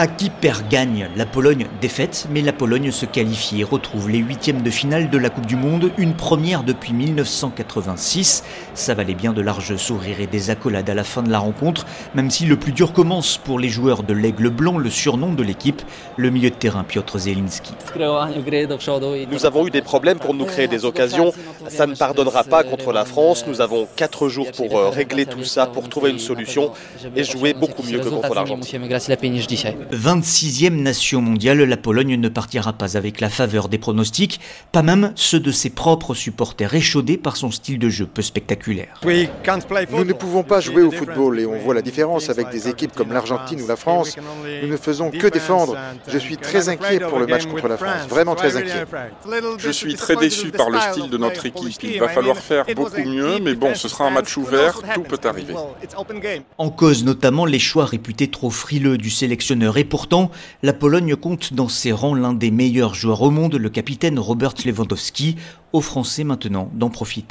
À qui perd gagne La Pologne défaite, mais la Pologne se qualifie et retrouve les huitièmes de finale de la Coupe du Monde, une première depuis 1986. Ça valait bien de larges sourires et des accolades à la fin de la rencontre, même si le plus dur commence pour les joueurs de l'Aigle Blanc, le surnom de l'équipe, le milieu de terrain Piotr Zielinski. Nous avons eu des problèmes pour nous créer des occasions. Ça ne pardonnera pas contre la France. Nous avons quatre jours pour euh, régler tout ça, pour trouver une solution et jouer beaucoup mieux que contre l'Argentine. 26e nation mondiale, la Pologne ne partira pas avec la faveur des pronostics, pas même ceux de ses propres supporters échaudés par son style de jeu peu spectaculaire. Nous ne pouvons pas jouer au football et on voit la différence avec des équipes comme l'Argentine ou la France. Nous ne faisons que défendre. Je suis très inquiet pour le match contre la France, vraiment très inquiet. Je suis très déçu par le style de notre équipe. Il va falloir faire beaucoup mieux, mais bon, ce sera un match ouvert, tout peut arriver. En cause notamment les choix réputés trop frileux du sélectionneur et pourtant, la Pologne compte dans ses rangs l'un des meilleurs joueurs au monde, le capitaine Robert Lewandowski, aux Français maintenant d'en profiter.